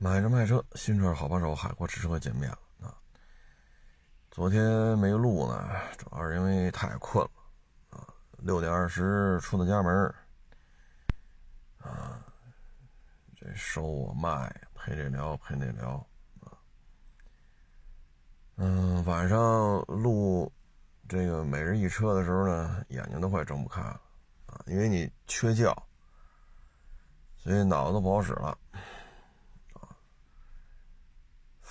买车卖车，新车好帮手，海阔试车见面了啊！昨天没录呢，主要是因为太困了啊。六点二十出的家门啊，这收我卖，陪这聊陪那聊啊。嗯，晚上录这个每日一车的时候呢，眼睛都快睁不开了啊，因为你缺觉，所以脑子不好使了。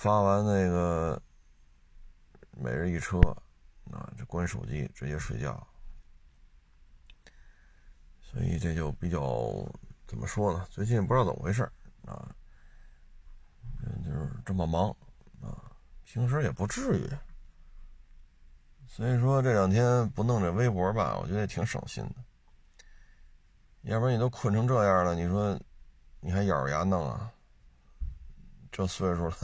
发完那个每日一车，啊，就关手机直接睡觉，所以这就比较怎么说呢？最近不知道怎么回事啊，就是这么忙啊，平时也不至于，所以说这两天不弄这微博吧，我觉得也挺省心的。要不然你都困成这样了，你说你还咬着牙弄啊？这岁数了。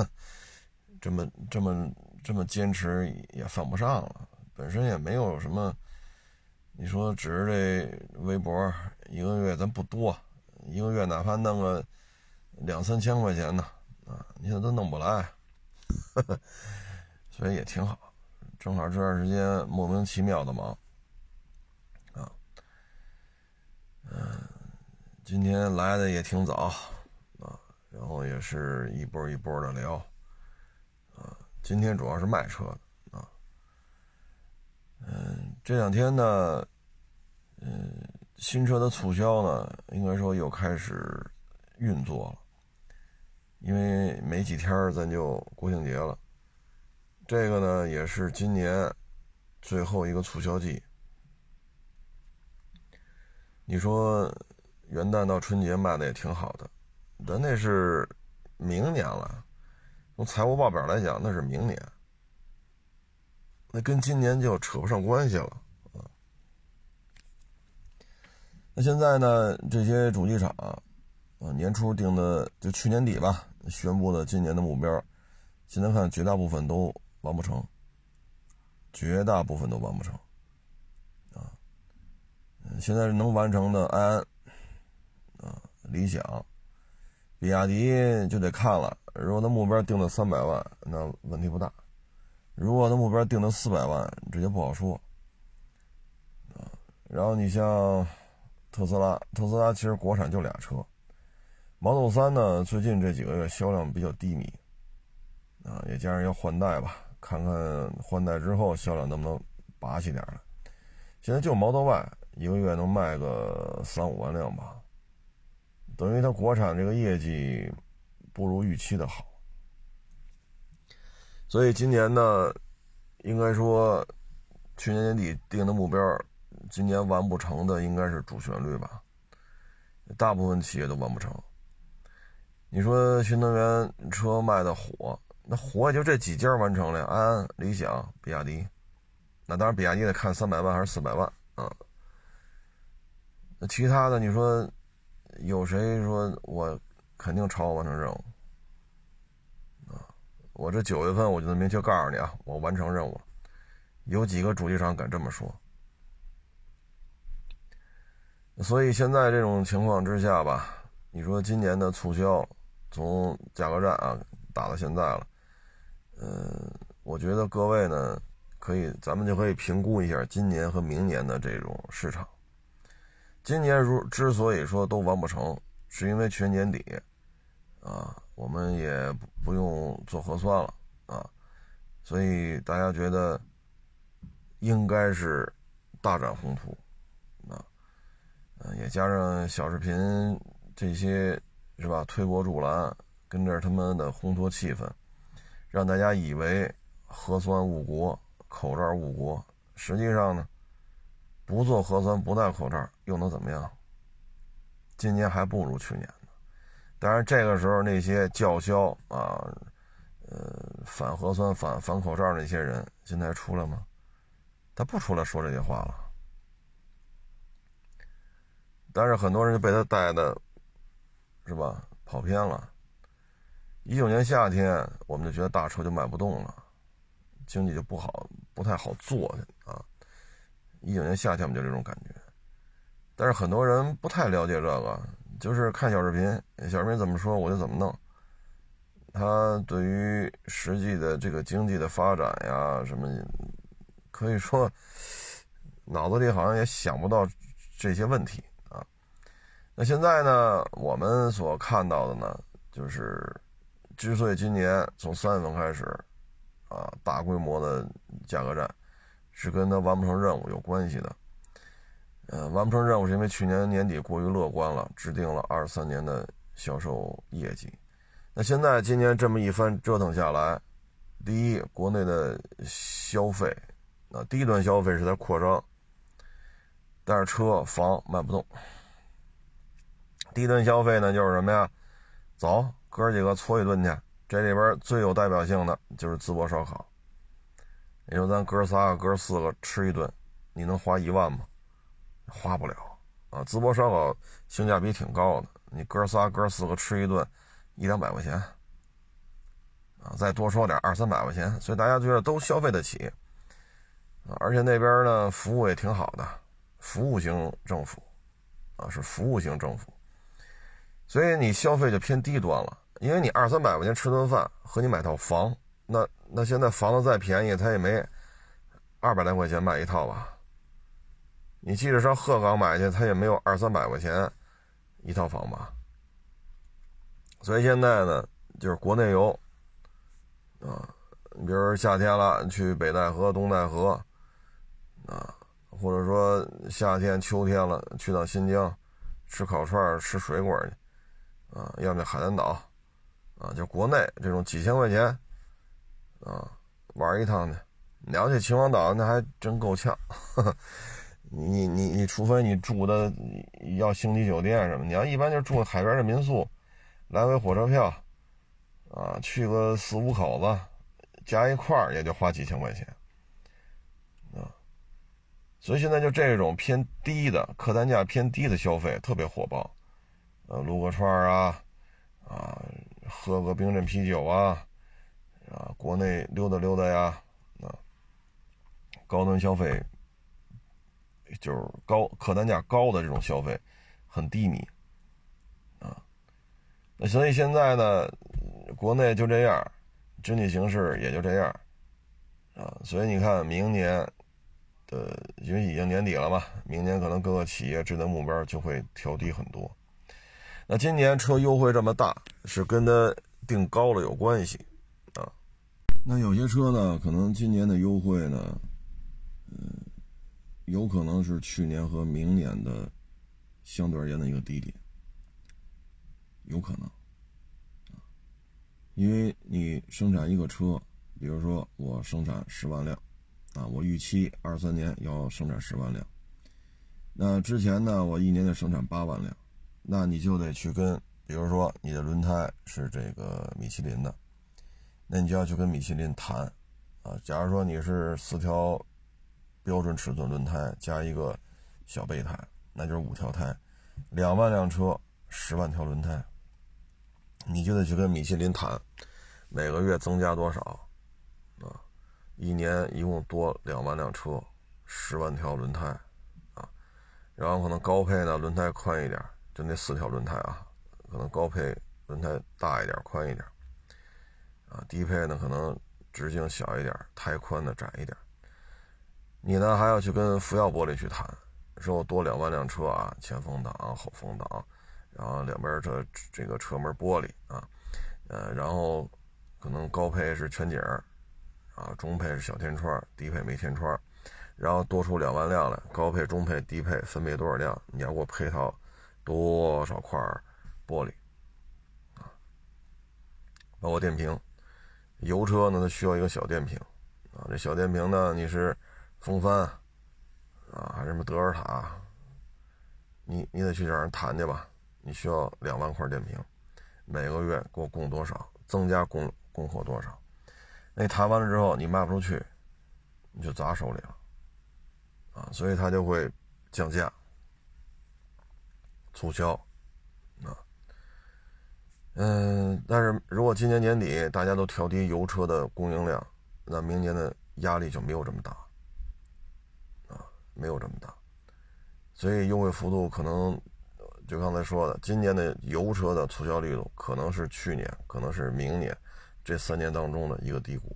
这么这么这么坚持也犯不上了，本身也没有什么。你说只是这微博一个月咱不多，一个月哪怕弄个两三千块钱呢，啊，你现在都弄不来，所以也挺好。正好这段时间莫名其妙的忙，啊，嗯，今天来的也挺早，啊，然后也是一波一波的聊。今天主要是卖车的啊，嗯，这两天呢，嗯，新车的促销呢，应该说又开始运作了，因为没几天咱就国庆节了，这个呢也是今年最后一个促销季。你说元旦到春节卖的也挺好的，但那是明年了。从财务报表来讲，那是明年，那跟今年就扯不上关系了啊。那现在呢，这些主机厂啊，年初定的，就去年底吧，宣布的今年的目标，现在看绝大部分都完不成，绝大部分都完不成啊。现在能完成的，安安啊，理想。比亚迪就得看了，如果他目标定到三百万，那问题不大；如果他目标定到四百万，这就不好说。啊，然后你像特斯拉，特斯拉其实国产就俩车，Model 3呢，最近这几个月销量比较低迷，啊，也加上要换代吧，看看换代之后销量能不能拔起点来。现在就 Model Y 一个月能卖个三五万辆吧。等于它国产这个业绩不如预期的好，所以今年呢，应该说去年年底定的目标，今年完不成的应该是主旋律吧。大部分企业都完不成。你说新能源车卖的火，那火也就这几家完成了，安安、理想、比亚迪。那当然，比亚迪得看三百万还是四百万啊。那其他的，你说？有谁说我肯定超额完成任务啊？我这九月份我就能明确告诉你啊，我完成任务了。有几个主机厂敢这么说？所以现在这种情况之下吧，你说今年的促销从价格战啊打到现在了，嗯，我觉得各位呢可以，咱们就可以评估一下今年和明年的这种市场。今年如之所以说都完不成，是因为全年底，啊，我们也不不用做核酸了啊，所以大家觉得应该是大展宏图，啊，嗯，也加上小视频这些是吧，推波助澜，跟着他们的烘托气氛，让大家以为核酸误国，口罩误国，实际上呢？不做核酸，不戴口罩，又能怎么样？今年还不如去年呢。当然，这个时候那些叫嚣啊，呃，反核酸、反反口罩那些人，现在出来吗？他不出来说这些话了。但是很多人就被他带的，是吧？跑偏了。一九年夏天，我们就觉得大车就卖不动了，经济就不好，不太好做啊。一九年夏天，我们就这种感觉，但是很多人不太了解这个，就是看小视频，小视频怎么说我就怎么弄，它对于实际的这个经济的发展呀，什么，可以说脑子里好像也想不到这些问题啊。那现在呢，我们所看到的呢，就是之所以今年从三月份开始啊，大规模的价格战，是跟他完不成任务有关系的。呃，完不成任务是因为去年年底过于乐观了，制定了二三年的销售业绩。那现在今年这么一番折腾下来，第一，国内的消费，啊，低端消费是在扩张，但是车房卖不动。低端消费呢，就是什么呀？走，哥几个搓一顿去。这里边最有代表性的就是淄博烧烤。你说咱哥仨、哥四个吃一顿，你能花一万吗？花不了啊！淄博烧烤性价比挺高的，你哥仨哥四个吃一顿，一两百块钱啊，再多说点二三百块钱，所以大家觉得都消费得起啊。而且那边呢，服务也挺好的，服务型政府啊，是服务型政府，所以你消费就偏低端了。因为你二三百块钱吃顿饭和你买套房，那那现在房子再便宜，他也没二百来块钱买一套吧。你即使上鹤岗买去，他也没有二三百块钱一套房吧。所以现在呢，就是国内游啊，你比如说夏天了，去北戴河、东戴河啊，或者说夏天、秋天了，去到新疆吃烤串、吃水果去啊，要么海南岛啊，就国内这种几千块钱啊玩一趟去。你要去秦皇岛，那还真够呛。你 你你，除非你住的要星级酒店什么，你要一般就住海边的民宿，来回火车票，啊，去个四五口子，加一块儿也就花几千块钱，啊，所以现在就这种偏低的客单价偏低的消费特别火爆，呃，撸个串啊，啊，喝个冰镇啤酒啊，啊，国内溜达溜达呀，啊，高端消费。就是高客单价高的这种消费，很低迷，啊，那所以现在呢，国内就这样，经济形势也就这样，啊，所以你看明年的，因为已经年底了嘛，明年可能各个企业制的目标就会调低很多。那今年车优惠这么大，是跟它定高了有关系，那有些车呢，可能今年的优惠呢，嗯。有可能是去年和明年的相对而言的一个低点，有可能，因为你生产一个车，比如说我生产十万辆，啊，我预期二三年要生产十万辆，那之前呢，我一年得生产八万辆，那你就得去跟，比如说你的轮胎是这个米其林的，那你就要去跟米其林谈，啊，假如说你是四条。标准尺寸轮胎加一个小备胎，那就是五条胎，两万辆车，十万条轮胎，你就得去跟米其林谈，每个月增加多少，啊，一年一共多两万辆车，十万条轮胎，啊，然后可能高配呢轮胎宽一点，就那四条轮胎啊，可能高配轮胎大一点宽一点，啊，低配呢可能直径小一点，胎宽的窄一点。你呢还要去跟福耀玻璃去谈，说我多两万辆车啊，前风挡、后风挡，然后两边这这个车门玻璃啊，呃，然后可能高配是全景啊，中配是小天窗，低配没天窗，然后多出两万辆来，高配、中配、低配分别多少辆？你要给我配套多少块玻璃啊？包括电瓶，油车呢它需要一个小电瓶啊，这小电瓶呢你是。风帆啊，还是什么德尔塔，你你得去找人谈去吧。你需要两万块电瓶，每个月给我供多少，增加供供货多少。那谈完了之后，你卖不出去，你就砸手里了啊。所以他就会降价、促销啊。嗯，但是如果今年年底大家都调低油车的供应量，那明年的压力就没有这么大。啊没有这么大，所以优惠幅度可能就刚才说的，今年的油车的促销力度可能是去年，可能是明年这三年当中的一个低谷，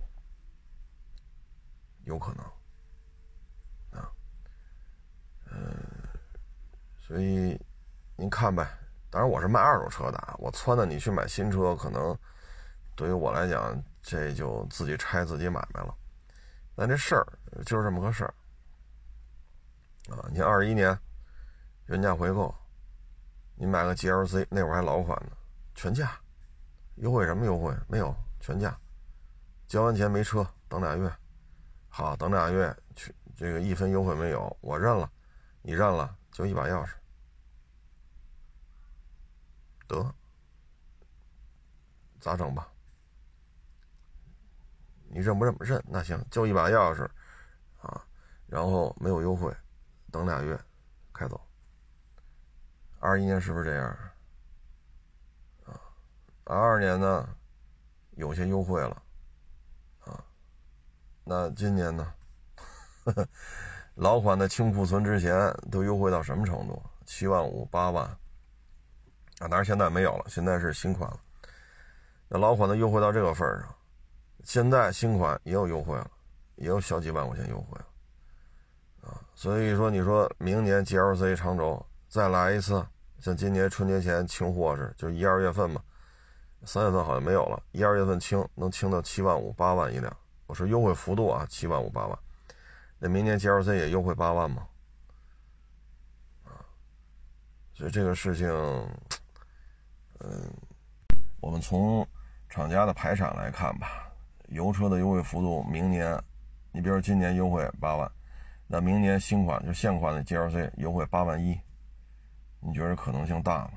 有可能啊，嗯，所以您看呗。当然我是卖二手车的，我撺掇你去买新车，可能对于我来讲，这就自己拆自己买卖了。但这事儿就是这么个事儿啊！你二一年原价回购，你买个 GLC 那会儿还老款呢，全价优惠什么优惠？没有全价，交完钱没车，等俩月。好，等俩月去这个一分优惠没有，我认了，你认了，就一把钥匙。得，咋整吧？你认不认不？认那行，就一把钥匙，啊，然后没有优惠，等俩月，开走。二一年是不是这样？啊，二二年呢，有些优惠了，啊，那今年呢？老款的清库存之前都优惠到什么程度？七万五、八万。啊，当然现在没有了，现在是新款了。那老款的优惠到这个份儿上，现在新款也有优惠了，也有小几万块钱优惠了，啊，所以说你说明年 GLC 长轴再来一次，像今年春节前清货似，就一二月份嘛，三月份好像没有了，一二月份清能清到七万五八万一辆，我说优惠幅度啊，七万五八万，那明年 GLC 也优惠八万吗？啊，所以这个事情。嗯，我们从厂家的排产来看吧，油车的优惠幅度，明年，你比如今年优惠八万，那明年新款就现款的 GLC 优惠八万一，你觉得可能性大吗？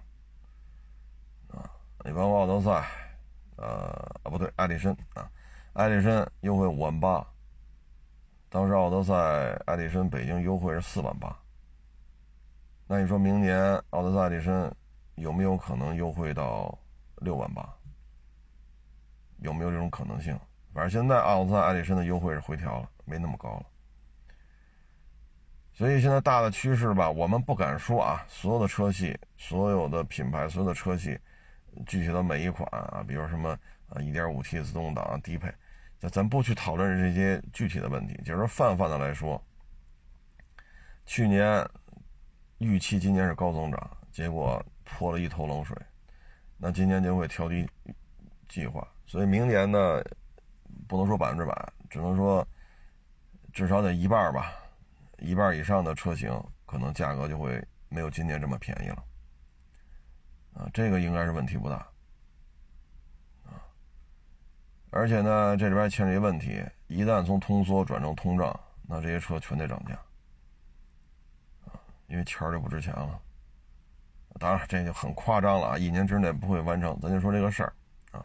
啊，你包括奥德赛，呃，啊不对，艾力绅啊，艾力绅优惠五万八，当时奥德赛、艾力绅北京优惠是四万八，那你说明年奥德赛、艾力绅？有没有可能优惠到六万八？有没有这种可能性？反正现在奥德赛、艾力绅的优惠是回调了，没那么高了。所以现在大的趋势吧，我们不敢说啊。所有的车系、所有的品牌、所有的车系，具体的每一款啊，比如什么啊，1.5T 自动挡低配，咱咱不去讨论这些具体的问题，就是泛泛的来说，去年预期今年是高增长，结果。泼了一头冷水，那今年就会调低计划，所以明年呢，不能说百分之百，只能说至少得一半吧，一半以上的车型可能价格就会没有今年这么便宜了，啊，这个应该是问题不大，啊，而且呢，这里边还牵扯一问题，一旦从通缩转成通胀，那这些车全得涨价，啊，因为钱儿就不值钱了。当然，这就很夸张了啊！一年之内不会完成，咱就说这个事儿啊。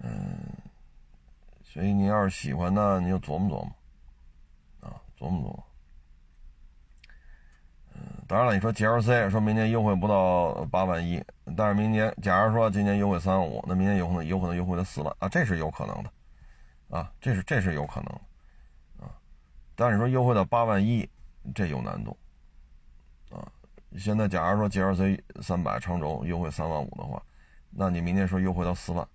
嗯，所以你要是喜欢呢，你就琢磨琢磨啊，琢磨琢磨。嗯，当然了，你说 GLC 说明年优惠不到八万一，但是明年假如说今年优惠三万五，那明年有可能有可能优惠到四万啊，这是有可能的啊，这是这是有可能的啊。但是说优惠到八万一，这有难度。现在，假如说 GLC 三百长轴优惠三万五的话，那你明年说优惠到四万，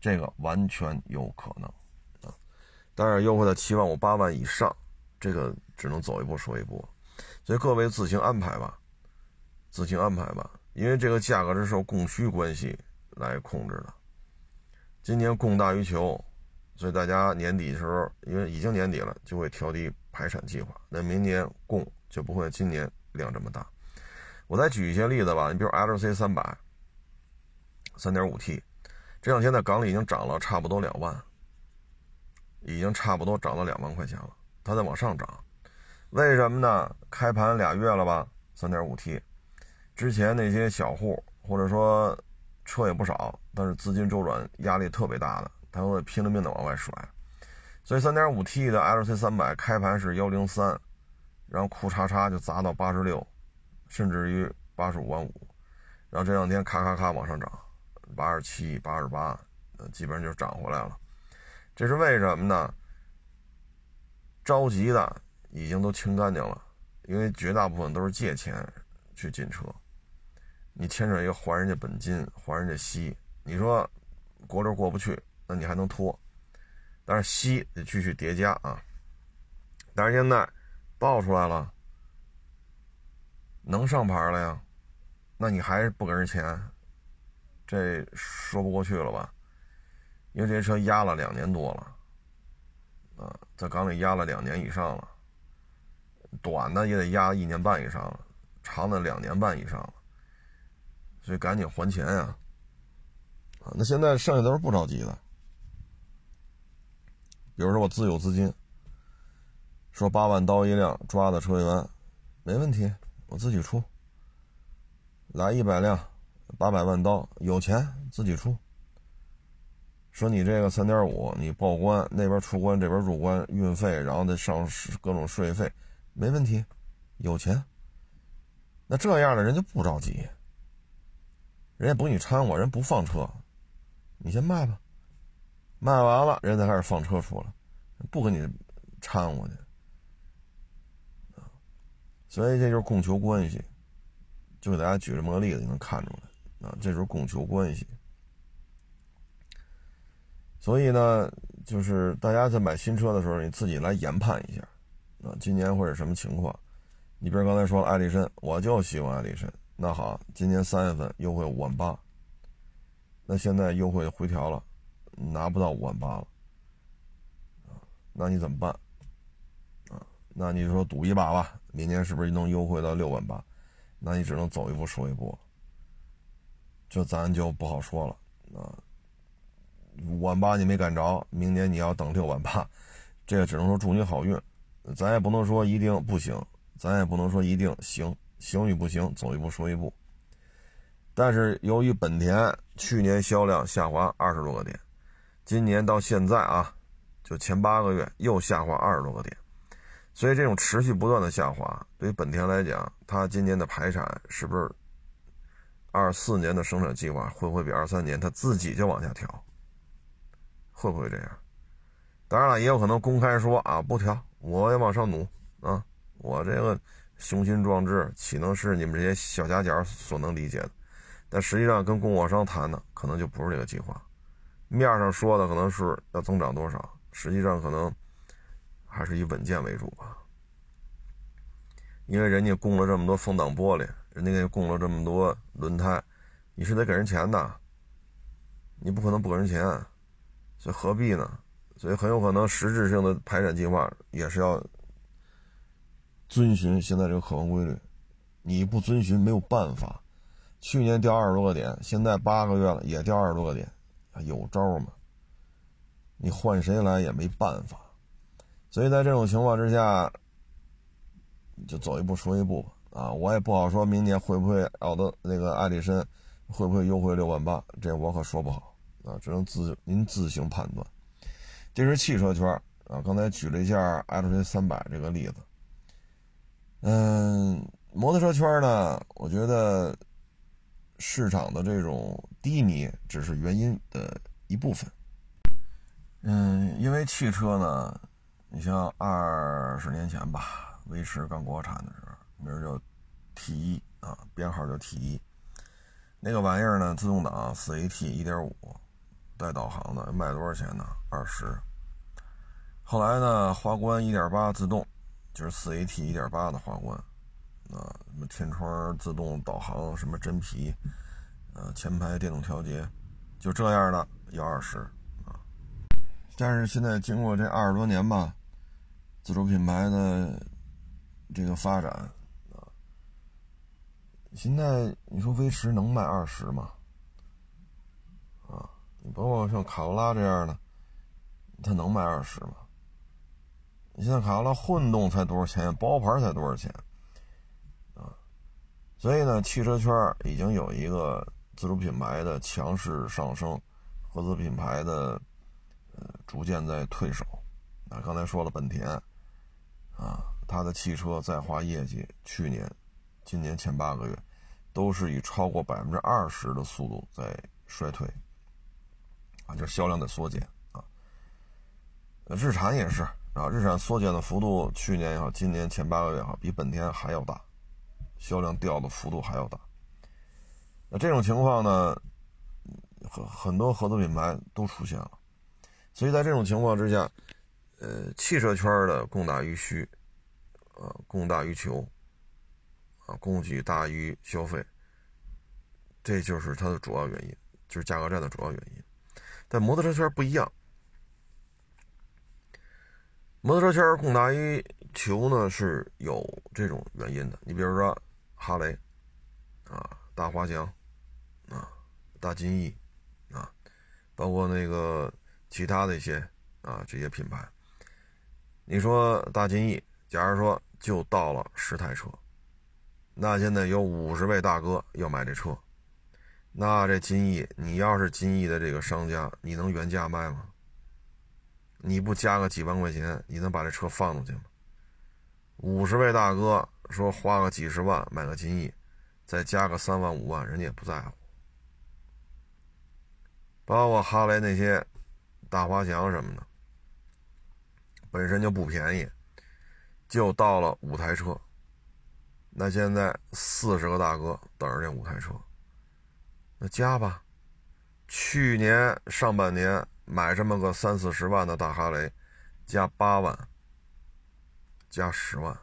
这个完全有可能啊。当然，优惠到七万五、八万以上，这个只能走一步说一步。所以各位自行安排吧，自行安排吧，因为这个价格是受供需关系来控制的。今年供大于求，所以大家年底的时候，因为已经年底了，就会调低排产计划。那明年供就不会今年量这么大。我再举一些例子吧，你比如 L C 三百，三点五 T，这两天在港里已经涨了差不多两万，已经差不多涨了两万块钱了，它在往上涨，为什么呢？开盘俩月了吧，三点五 T，之前那些小户或者说车也不少，但是资金周转压力特别大的，他会拼了命的往外甩，所以三点五 T 的 L C 三百开盘是幺零三，然后库叉叉就砸到八十六。甚至于八十五万五，然后这两天咔咔咔往上涨，八十七、八十八，呃，基本上就涨回来了。这是为什么呢？着急的已经都清干净了，因为绝大部分都是借钱去进车，你牵扯一个还人家本金、还人家息，你说国六过不去，那你还能拖，但是息得继续叠加啊。但是现在爆出来了，能上牌了呀，那你还是不给人钱，这说不过去了吧？因为这车压了两年多了，啊，在缸里压了两年以上了，短的也得压一年半以上了，长的两年半以上了，所以赶紧还钱呀！啊，那现在剩下都是不着急的，比如说我自有资金，说八万刀一辆抓的车源，没问题，我自己出，来一百辆，八百万刀，有钱自己出。说你这个三点五，你报关那边出关，这边入关，运费，然后再上各种税费，没问题，有钱。那这样的人就不着急，人家不给你掺和，人不放车，你先卖吧，卖完了，人家开始放车出来，不跟你掺和去。所以这就是供求关系，就给大家举这么个例子，你能看出来啊，这就是供求关系。所以呢，就是大家在买新车的时候，你自己来研判一下，啊，今年会是什么情况？你比如刚才说了，艾力绅，我就喜欢艾力绅。那好，今年三月份优惠五万八，那现在优惠回调了，拿不到五万八了，那你怎么办？啊，那你说赌一把吧，明年是不是能优惠到六万八？那你只能走一步说一步，这咱就不好说了，啊。五万八你没赶着，明年你要等六万八，这个只能说祝你好运，咱也不能说一定不行，咱也不能说一定行，行与不行，走一步说一步。但是由于本田去年销量下滑二十多个点，今年到现在啊，就前八个月又下滑二十多个点，所以这种持续不断的下滑，对于本田来讲，它今年的排产是不是二四年的生产计划会不会比二三年它自己就往下调？会不会这样？当然了，也有可能公开说啊，不调，我也往上努啊，我这个雄心壮志岂能是你们这些小家角所能理解的？但实际上跟供货商谈的可能就不是这个计划，面上说的可能是要增长多少，实际上可能还是以稳健为主吧。因为人家供了这么多风挡玻璃，人家给供了这么多轮胎，你是得给人钱的，你不可能不给人钱。所以何必呢？所以很有可能实质性的排产计划也是要遵循现在这个客观规律。你不遵循没有办法。去年掉二十多个点，现在八个月了也掉二十多个点，有招吗？你换谁来也没办法。所以在这种情况之下，就走一步说一步吧。啊，我也不好说明年会不会奥德那个艾力绅会不会优惠六万八，这我可说不好。啊，只能自您自行判断。这是汽车圈啊，刚才举了一下 LC 三百这个例子。嗯，摩托车圈呢，我觉得市场的这种低迷只是原因的一部分。嗯，因为汽车呢，你像二十年前吧，威驰刚国产的时候，名儿叫 T 一啊，编号叫 T 一，那个玩意儿呢，自动挡四 AT 一点五。带导航的卖多少钱呢？二十。后来呢，花冠一点八自动，就是四 AT 一点八的花冠，啊，什么天窗自动导航，什么真皮，呃，前排电动调节，就这样的要二十。但是现在经过这二十多年吧，自主品牌的这个发展啊，现在你说威驰能卖二十吗？啊，你包括像卡罗拉这样的，它能卖二十吗？你现在卡罗拉混动才多少钱？包牌才多少钱？啊，所以呢，汽车圈已经有一个自主品牌的强势上升，合资品牌的逐渐在退守。啊，刚才说了本田，啊，它的汽车在华业绩去年、今年前八个月都是以超过百分之二十的速度在衰退。啊，就是销量在缩减啊。日产也是啊，日产缩减的幅度，去年也好，今年前八个月也好，比本田还要大，销量掉的幅度还要大。那这种情况呢，很很多合资品牌都出现了。所以在这种情况之下，呃，汽车圈的供大于需，啊，供大于求，啊，供给大于消费，这就是它的主要原因，就是价格战的主要原因。但摩托车圈不一样，摩托车圈供大于求呢是有这种原因的。你比如说哈雷，啊，大花翔，啊，大金翼，啊，包括那个。其他的一些啊，这些品牌，你说大金翼，假如说就到了十台车，那现在有五十位大哥要买这车，那这金翼，你要是金翼的这个商家，你能原价卖吗？你不加个几万块钱，你能把这车放出去吗？五十位大哥说花个几十万买个金翼，再加个三万五万，人家也不在乎。包括哈雷那些。大滑翔什么的，本身就不便宜，就到了五台车。那现在四十个大哥等着这五台车，那加吧。去年上半年买这么个三四十万的大哈雷，加八万，加十万，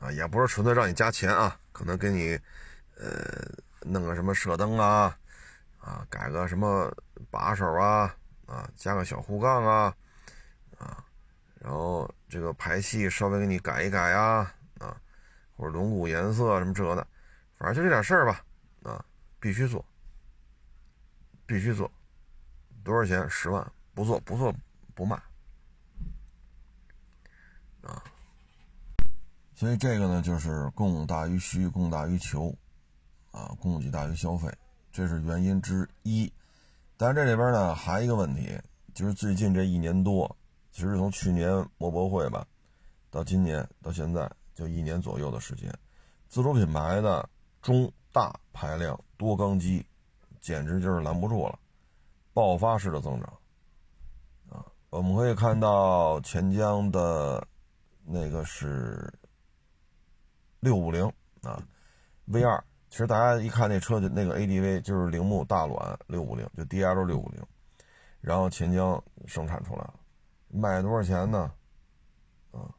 啊，也不是纯粹让你加钱啊，可能给你，呃，弄个什么射灯啊。啊，改个什么把手啊，啊，加个小护杠啊，啊，然后这个排气稍微给你改一改啊，啊，或者轮毂颜色什么这的，反正就这点事儿吧，啊，必须做，必须做，多少钱？十万，不做不做不卖，啊，所以这个呢，就是供大于需，供大于求，啊，供给大于消费。这是原因之一，但是这里边呢还一个问题，就是最近这一年多，其实从去年摩博会吧，到今年到现在就一年左右的时间，自主品牌的中大排量多缸机，简直就是拦不住了，爆发式的增长。啊，我们可以看到钱江的那个是六五零啊，V 二。其实大家一看那车就那个 ADV 就是铃木大卵六五零，就 DL 六五零，然后钱江生产出来了，卖多少钱呢？啊，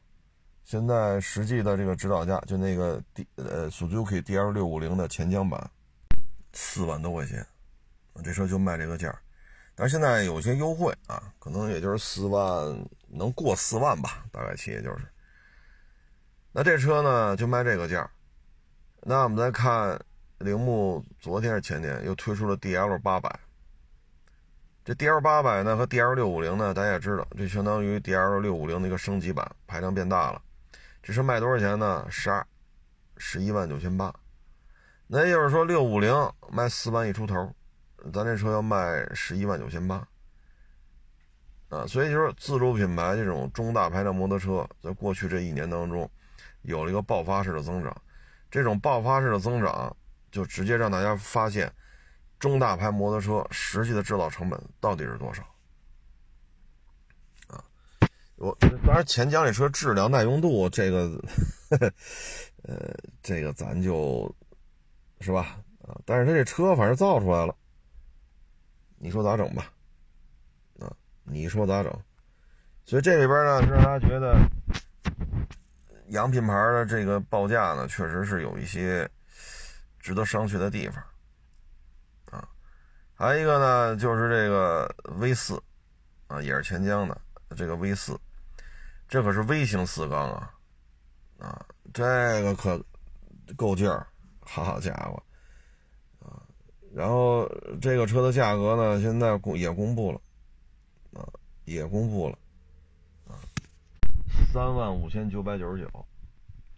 现在实际的这个指导价就那个 D 呃 Suzuki DL 六五零的钱江版，四万多块钱，这车就卖这个价但是现在有些优惠啊，可能也就是四万能过四万吧，大概其也就是。那这车呢就卖这个价那我们再看。铃木昨天是前天又推出了 DL 八百，这 DL 八百呢和 DL 六五零呢，大家也知道，这相当于 DL 六五零的一个升级版，排量变大了。这车卖多少钱呢？十二，十一万九千八。那也就是说，六五零卖四万一出头，咱这车要卖十一万九千八。啊，所以就是自主品牌这种中大排量摩托车，在过去这一年当中，有了一个爆发式的增长。这种爆发式的增长。就直接让大家发现，中大牌摩托车实际的制造成本到底是多少？啊，我当然钱江这车质量耐用度这个，呃，这个咱就是吧啊，但是他这车反正造出来了，你说咋整吧？啊，你说咋整？所以这里边呢，让大家觉得洋品牌的这个报价呢，确实是有一些。值得商榷的地方，啊，还有一个呢，就是这个 V 四，啊，也是钱江的这个 V 四，这可是微型四缸啊，啊，这个可够劲儿，好家伙，啊，然后这个车的价格呢，现在公也公布了，啊，也公布了，三万五千九百九十九，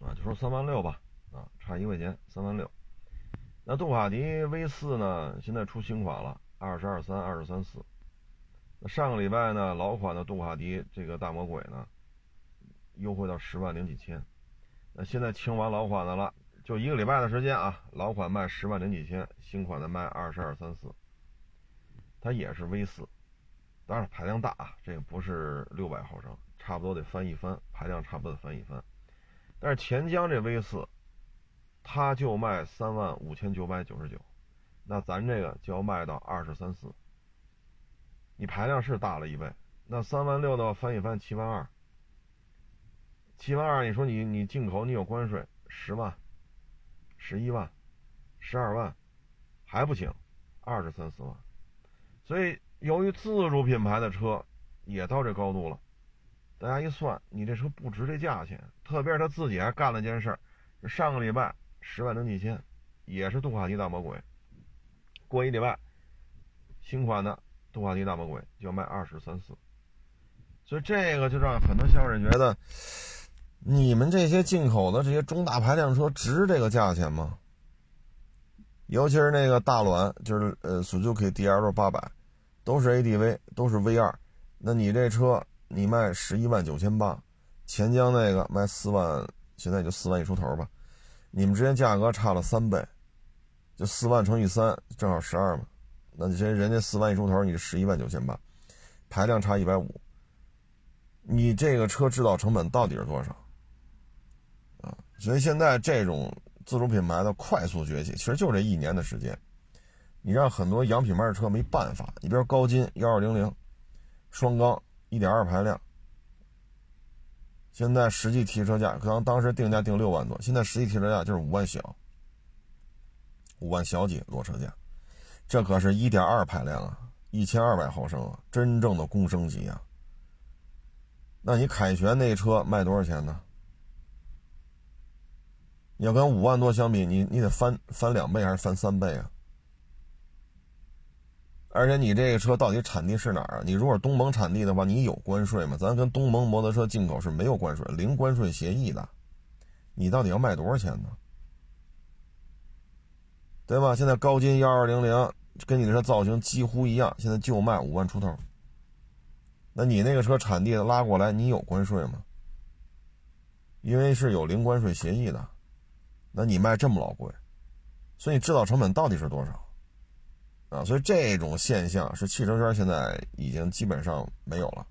啊，就说三万六吧，啊，差一块钱，三万六。那杜卡迪 V 四呢？现在出新款了，二十二三、二十三四。那上个礼拜呢，老款的杜卡迪这个大魔鬼呢，优惠到十万零几千。那现在清完老款的了，就一个礼拜的时间啊，老款卖十万零几千，新款的卖二十二三四。它也是 V 四，当然排量大啊，这个不是六百毫升，差不多得翻一番，排量差不多得翻一番。但是钱江这 V 四。它就卖三万五千九百九十九，那咱这个就要卖到二十三四。你排量是大了一倍，那三万六的话翻一翻七万二，七万二，你说你你进口你有关税十万、十一万、十二万，还不行，二十三四万。所以由于自主品牌的车也到这高度了，大家一算，你这车不值这价钱。特别是他自己还干了件事儿，上个礼拜十万零几千，也是杜卡迪大魔鬼，过一礼拜新款的。杜卡迪大魔鬼就要卖二十三四，所以这个就让很多消费者觉得，你们这些进口的这些中大排量车值这个价钱吗？尤其是那个大卵，就是呃，Suzuki DL 八百，都是 ADV，都是 V 二，那你这车你卖十一万九千八，钱江那个卖四万，现在就四万一出头吧，你们之间价格差了三倍，就四万乘以三，正好十二嘛。那你这人家四万一出头，你十一万九千八，排量差一百五，你这个车制造成本到底是多少？啊，所以现在这种自主品牌的快速崛起，其实就这一年的时间，你让很多洋品牌的车没办法。你比如高金幺二零零，双缸一点二排量，现在实际提车价，可能当时定价定六万多，现在实际提车价就是五万小，五万小几裸车价。这可是一点二排量啊，一千二百毫升啊，真正的公升级啊。那你凯旋那车卖多少钱呢？要跟五万多相比，你你得翻翻两倍还是翻三倍啊？而且你这个车到底产地是哪儿啊？你如果东盟产地的话，你有关税吗？咱跟东盟摩托车进口是没有关税，零关税协议的。你到底要卖多少钱呢？对吧？现在高金幺二零零。跟你的车造型几乎一样，现在就卖五万出头。那你那个车产地拉过来，你有关税吗？因为是有零关税协议的，那你卖这么老贵，所以制造成本到底是多少？啊，所以这种现象是汽车圈现在已经基本上没有了。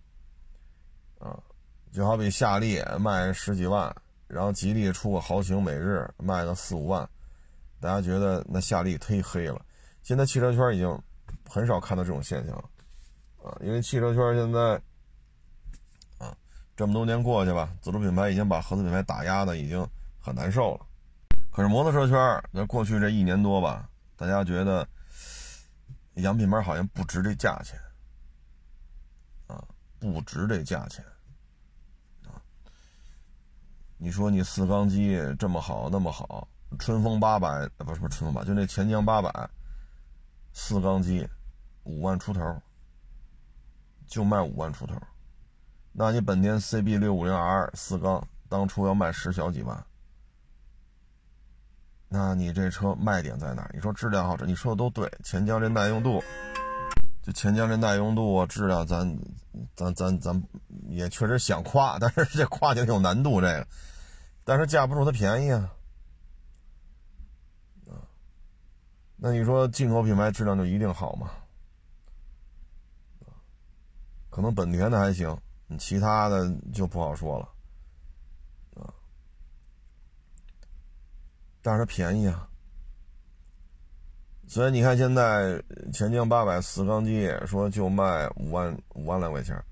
啊，就好比夏利卖十几万，然后吉利出个豪情每日卖个四五万，大家觉得那夏利忒黑了。现在汽车圈已经很少看到这种现象了，啊，因为汽车圈现在啊这么多年过去吧，自主品牌已经把合资品牌打压的已经很难受了。可是摩托车圈在过去这一年多吧，大家觉得洋品牌好像不值这价钱，啊，不值这价钱，啊，你说你四缸机这么好那么好，春风八百不是不是春风八，就那钱江八百。四缸机，五万出头，就卖五万出头。那你本田 CB 六五零 R 四缸，当初要卖十小几万，那你这车卖点在哪？你说质量好，这你说的都对。钱江这耐用度，就钱江这耐用度啊，质量咱咱咱咱也确实想夸，但是这夸起来有难度，这个，但是架不住它便宜啊。那你说进口品牌质量就一定好吗？可能本田的还行，其他的就不好说了，但是它便宜啊，所以你看现在钱江八百四缸机说就卖五万五万来块钱，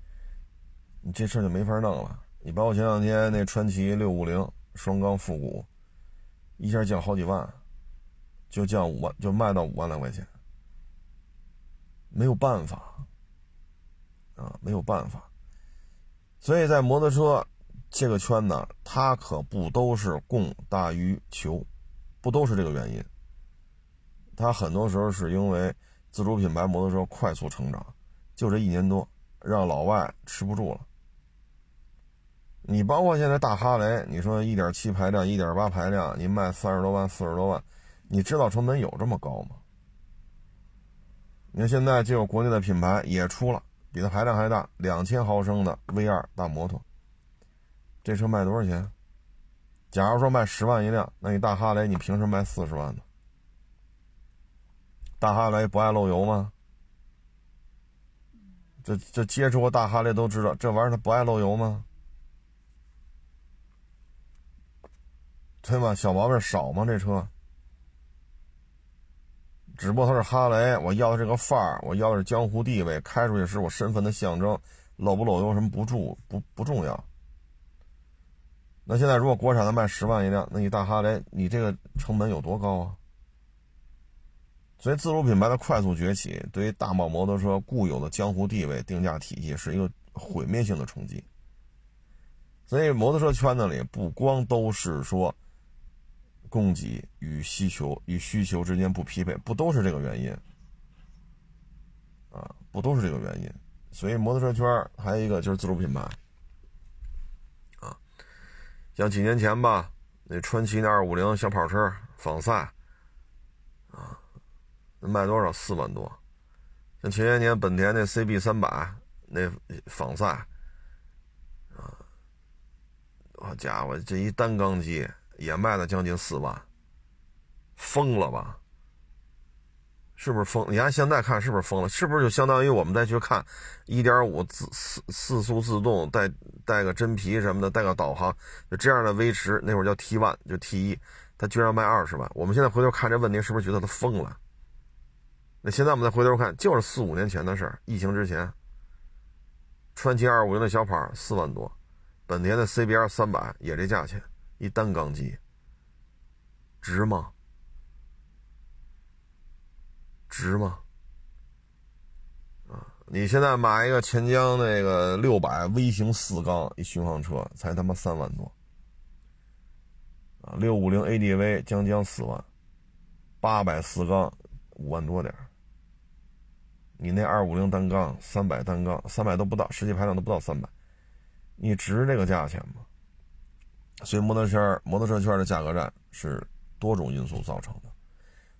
你这事就没法弄了。你包括前两天那川崎六五零双缸复古，一下降好几万。就降五万，就卖到五万来块钱，没有办法，啊，没有办法。所以在摩托车这个圈呢，它可不都是供大于求，不都是这个原因。它很多时候是因为自主品牌摩托车快速成长，就这一年多，让老外吃不住了。你包括现在大哈雷，你说一点七排量、一点八排量，你卖三十多万、四十多万。你制造成本有这么高吗？你看现在就有国内的品牌也出了，比它排量还大，两千毫升的 V 二大摩托。这车卖多少钱？假如说卖十万一辆，那你大哈雷你凭什么卖四十万呢？大哈雷不爱漏油吗？这这接触过大哈雷都知道，这玩意儿它不爱漏油吗？对吗？小毛病少吗？这车，只不过它是哈雷，我要的这个范儿，我要的是江湖地位，开出去是我身份的象征，漏不漏油什么不重不不重要。那现在如果国产的卖十万一辆，那你大哈雷，你这个成本有多高啊？所以自主品牌的快速崛起，对于大贸摩托车固有的江湖地位、定价体系是一个毁灭性的冲击。所以摩托车圈子里不光都是说供给与需求与需求之间不匹配，不都是这个原因啊？不都是这个原因？所以摩托车圈还有一个就是自主品牌。像几年前吧，那川崎那二五零小跑车仿赛，啊，那卖多少？四万多。像前些年本田那 CB 三百那仿赛，啊，好家伙，这一单缸机也卖了将近四万，疯了吧？是不是疯？你看现在看是不是疯了？是不是就相当于我们再去看一点五自四四速自动带带个真皮什么的，带个导航，就这样的威驰，那会儿叫 T one，就 T 一，它居然卖二十万。我们现在回头看这问题，是不是觉得他疯了？那现在我们再回头看，就是四五年前的事儿，疫情之前，川崎二五零的小跑四万多，本田的 CBR 三百也这价钱，一单缸机，值吗？值吗？啊！你现在买一个钱江那个六百微型四缸一巡航车，才他妈三万多。啊，六五零 ADV 将将四万，八百四缸五万多点你那二五零单缸三百单缸三百都不到，实际排量都不到三百，你值这个价钱吗？所以摩托车摩托车圈的价格战是多种因素造成的，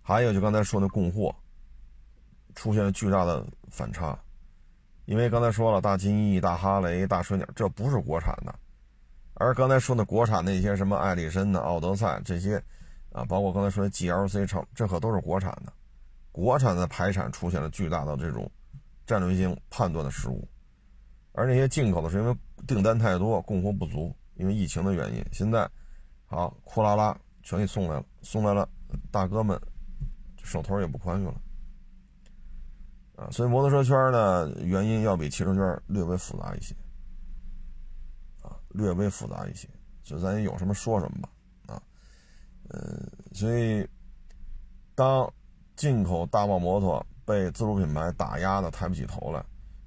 还有就刚才说的供货。出现了巨大的反差，因为刚才说了，大金翼、大哈雷、大水鸟，这不是国产的，而刚才说的国产那些什么艾力绅的、奥德赛这些，啊，包括刚才说的 GLC 超，这可都是国产的，国产的排产出现了巨大的这种战略性判断的失误，而那些进口的是因为订单太多，供货不足，因为疫情的原因，现在好库拉拉全给送来了，送来了，大哥们手头也不宽裕了。啊，所以摩托车圈呢，原因要比汽车圈略微复杂一些，啊，略微复杂一些，就咱有什么说什么吧，啊，呃，所以当进口大贸摩托被自主品牌打压的抬不起头来，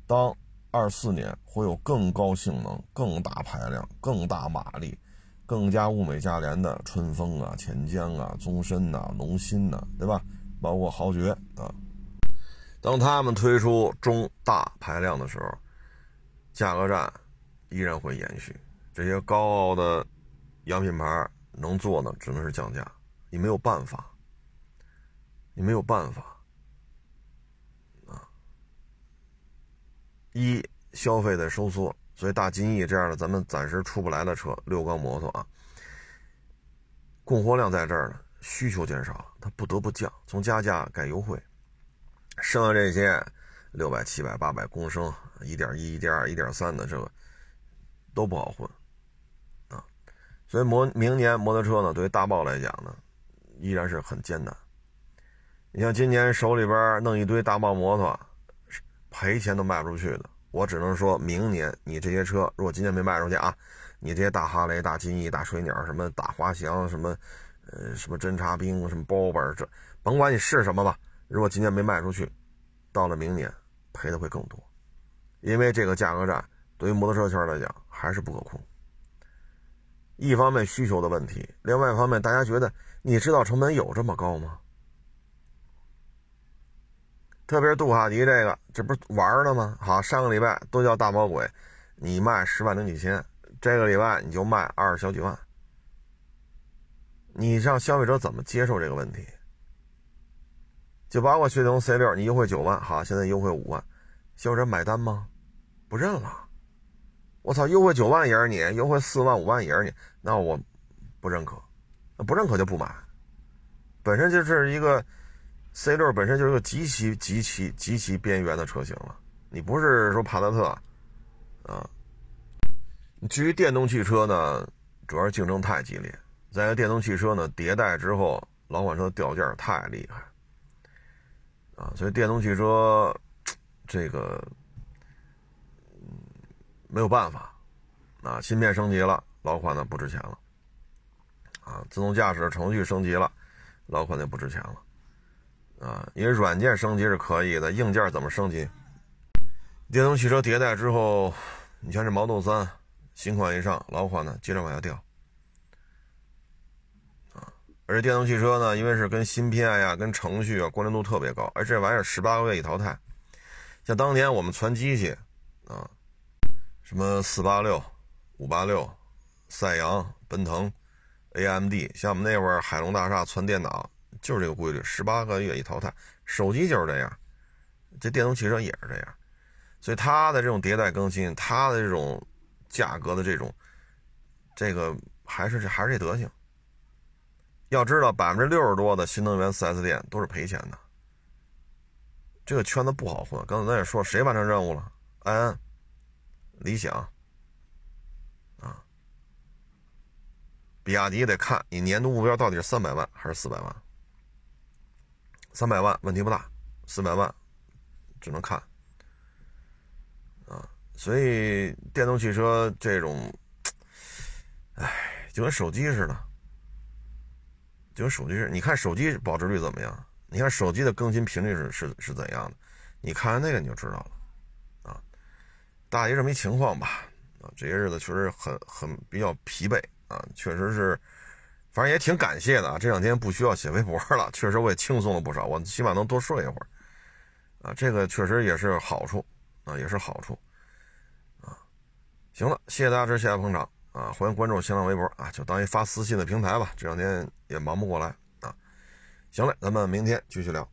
当二四年会有更高性能、更大排量、更大马力、更加物美价廉的春风啊、钱江啊、宗申呐、农心呐，对吧？包括豪爵啊。当他们推出中大排量的时候，价格战依然会延续。这些高傲的洋品牌能做的只能是降价，你没有办法，你没有办法啊！一消费在收缩，所以大金翼这样的咱们暂时出不来的车，六缸摩托啊，供货量在这儿呢，需求减少，它不得不降，从加价改优惠。剩下这些六百、七百、八百公升，一点一、一点二、一点三的这个都不好混啊，所以摩明年摩托车呢，对于大贸来讲呢，依然是很艰难。你像今年手里边弄一堆大贸摩托，赔钱都卖不出去的。我只能说明年你这些车，如果今年没卖出去啊，你这些大哈雷、大金翼、大水鸟，什么大滑翔，什么呃什么侦察兵，什么包本，这甭管你是什么吧。如果今年没卖出去，到了明年赔的会更多，因为这个价格战对于摩托车圈来讲还是不可控。一方面需求的问题，另外一方面大家觉得，你知道成本有这么高吗？特别是杜卡迪这个，这不是玩呢吗？好，上个礼拜都叫大魔鬼，你卖十万零几千，这个礼拜你就卖二十小几万，你让消费者怎么接受这个问题？就包括雪铁龙 C 六，你优惠九万，好，现在优惠五万，消费者买单吗？不认了。我操，优惠九万也是你，优惠四万五万也是你，那我不认可，不认可就不买。本身就是一个 C 六，本身就是个极其极其极其边缘的车型了。你不是说帕萨特啊？至于电动汽车呢，主要是竞争太激烈，在电动汽车呢迭代之后，老款车掉价太厉害啊，所以电动汽车这个没有办法啊，芯片升级了，老款的不值钱了啊，自动驾驶程序升级了，老款的不值钱了啊，因为软件升级是可以的，硬件怎么升级？电动汽车迭代之后，你像这 Model 3新款一上，老款呢接着往下掉。而且电动汽车呢，因为是跟芯片呀、跟程序啊关联度特别高，而这玩意儿十八个月一淘汰。像当年我们传机器啊，什么四八六、五八六、赛扬、奔腾、AMD，像我们那会儿海龙大厦传电脑，就是这个规律，十八个月一淘汰。手机就是这样，这电动汽车也是这样，所以它的这种迭代更新，它的这种价格的这种，这个还是这还是这德行。要知道，百分之六十多的新能源 4S 店都是赔钱的，这个圈子不好混。刚才咱也说，谁完成任务了？安安、理想啊，比亚迪得看你年度目标到底是三百万还是四百万。三百万问题不大，四百万只能看啊。所以电动汽车这种，哎，就跟手机似的。就手机，你看手机保值率怎么样？你看手机的更新频率是是是怎样的？你看完那个你就知道了，啊，大约这么一情况吧。啊，这些日子确实很很比较疲惫啊，确实是，反正也挺感谢的啊。这两天不需要写微博了，确实我也轻松了不少，我起码能多睡一会儿，啊，这个确实也是好处啊，也是好处，啊，行了，谢谢大家支持，谢谢捧场。啊，欢迎关注新浪微博啊，就当一发私信的平台吧。这两天也忙不过来啊。行了，咱们明天继续聊。